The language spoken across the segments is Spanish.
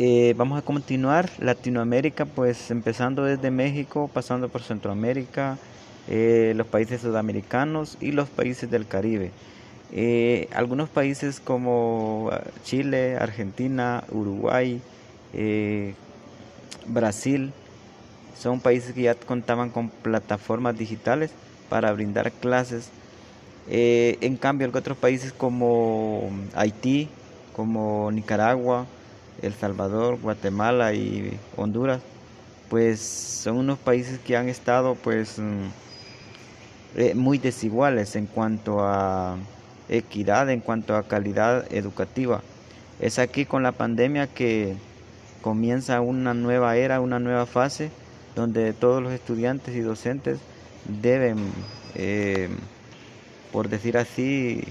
Eh, vamos a continuar Latinoamérica, pues empezando desde México, pasando por Centroamérica, eh, los países sudamericanos y los países del Caribe. Eh, algunos países como Chile, Argentina, Uruguay, Brasil, son países que ya contaban con plataformas digitales para brindar clases. en cambio, otros países como Haití, como Nicaragua, El Salvador, Guatemala y Honduras, pues son unos países que han estado pues mm, eh, muy desiguales en cuanto a equidad, en cuanto a calidad educativa. Es aquí con la pandemia que comienza una nueva era, una nueva fase, donde todos los estudiantes y docentes deben, eh, por decir así,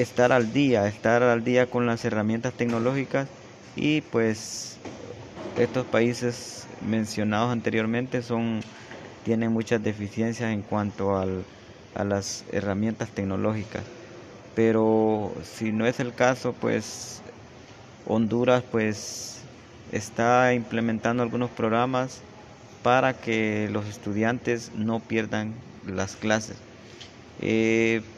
estar al día, estar al día con las herramientas tecnológicas y pues estos países mencionados anteriormente son tienen muchas deficiencias en cuanto al, a las herramientas tecnológicas. Pero si no es el caso, pues Honduras pues está implementando algunos programas para que los estudiantes no pierdan las clases. Eh,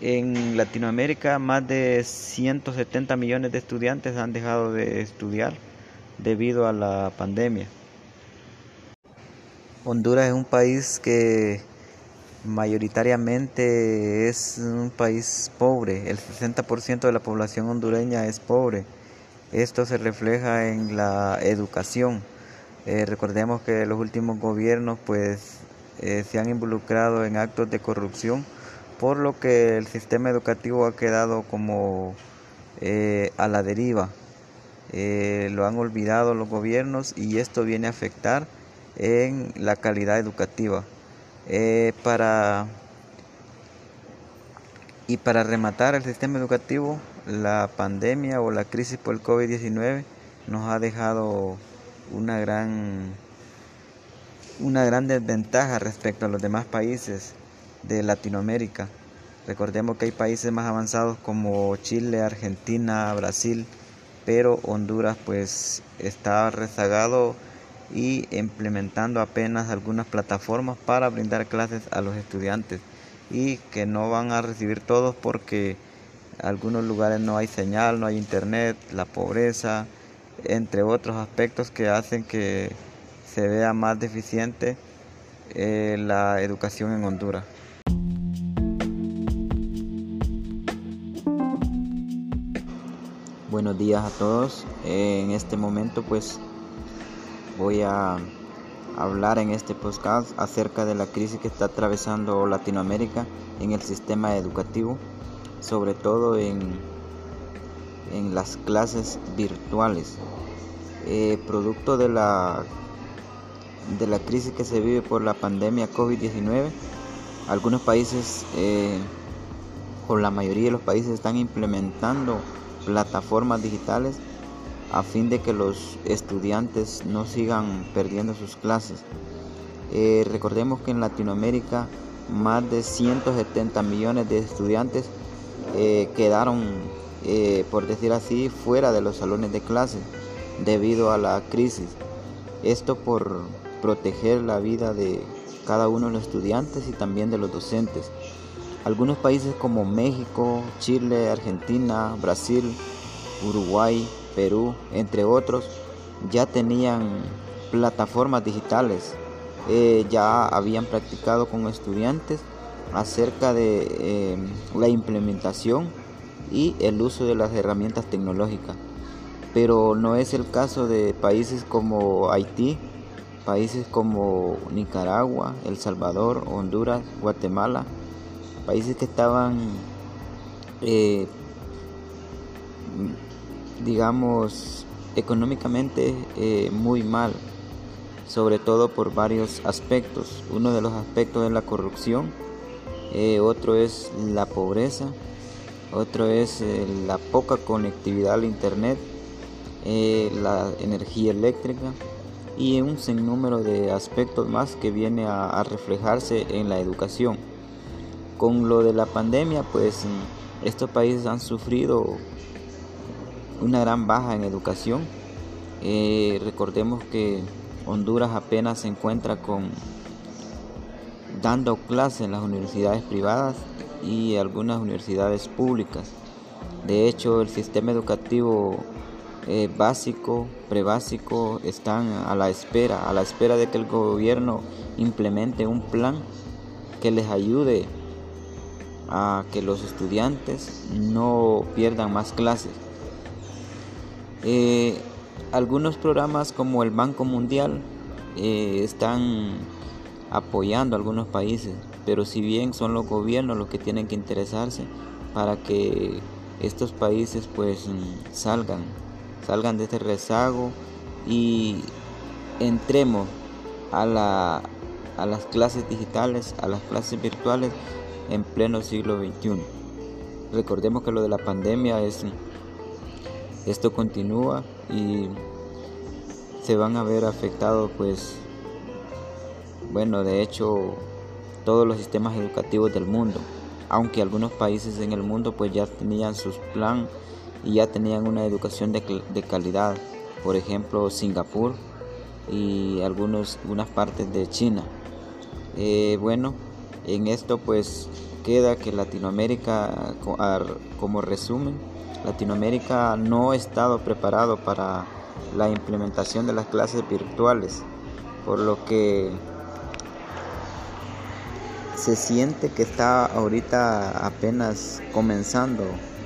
en Latinoamérica más de 170 millones de estudiantes han dejado de estudiar debido a la pandemia. Honduras es un país que mayoritariamente es un país pobre, el 60% de la población hondureña es pobre. Esto se refleja en la educación. Eh, recordemos que los últimos gobiernos pues eh, se han involucrado en actos de corrupción por lo que el sistema educativo ha quedado como eh, a la deriva. Eh, lo han olvidado los gobiernos y esto viene a afectar en la calidad educativa. Eh, y para rematar el sistema educativo, la pandemia o la crisis por el COVID-19 nos ha dejado una gran, una gran desventaja respecto a los demás países de Latinoamérica. Recordemos que hay países más avanzados como Chile, Argentina, Brasil, pero Honduras pues está rezagado y implementando apenas algunas plataformas para brindar clases a los estudiantes y que no van a recibir todos porque en algunos lugares no hay señal, no hay internet, la pobreza, entre otros aspectos que hacen que se vea más deficiente eh, la educación en Honduras. Buenos días a todos. En este momento pues voy a hablar en este podcast acerca de la crisis que está atravesando Latinoamérica en el sistema educativo, sobre todo en, en las clases virtuales. Eh, producto de la, de la crisis que se vive por la pandemia COVID-19, algunos países eh, o la mayoría de los países están implementando plataformas digitales a fin de que los estudiantes no sigan perdiendo sus clases. Eh, recordemos que en Latinoamérica más de 170 millones de estudiantes eh, quedaron, eh, por decir así, fuera de los salones de clase debido a la crisis. Esto por proteger la vida de cada uno de los estudiantes y también de los docentes. Algunos países como México, Chile, Argentina, Brasil, Uruguay, Perú, entre otros, ya tenían plataformas digitales, eh, ya habían practicado con estudiantes acerca de eh, la implementación y el uso de las herramientas tecnológicas. Pero no es el caso de países como Haití, países como Nicaragua, El Salvador, Honduras, Guatemala, países que estaban, eh, digamos, económicamente eh, muy mal, sobre todo por varios aspectos. Uno de los aspectos es la corrupción, eh, otro es la pobreza, otro es la poca conectividad al Internet, la energía eléctrica y un sinnúmero de aspectos más que viene a reflejarse en la educación. Con lo de la pandemia, pues estos países han sufrido una gran baja en educación. Eh, recordemos que Honduras apenas se encuentra con dando clases en las universidades privadas y algunas universidades públicas. De hecho, el sistema educativo eh, básico, prebásico, están a la espera, a la espera de que el gobierno implemente un plan que les ayude a que los estudiantes no pierdan más clases. Eh, algunos programas como el Banco Mundial eh, están apoyando a algunos países, pero si bien son los gobiernos los que tienen que interesarse para que estos países pues mm, salgan, salgan de este rezago y entremos a, la, a las clases digitales, a las clases virtuales en pleno siglo XXI. Recordemos que lo de la pandemia es esto continúa y se van a ver afectados pues bueno de hecho todos los sistemas educativos del mundo. Aunque algunos países en el mundo pues ya tenían sus plan y ya tenían una educación de, calidad. Por ejemplo Singapur y algunos, algunas partes de China. Eh, bueno en esto pues queda que Latinoamérica como resumen Latinoamérica no ha estado preparado para la implementación de las clases virtuales por lo que se siente que está ahorita apenas comenzando.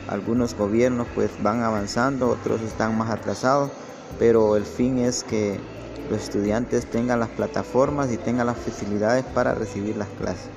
Algunos gobiernos pues van avanzando, otros están más atrasados, pero el fin es que los estudiantes tengan las plataformas y tengan las facilidades para recibir las clases.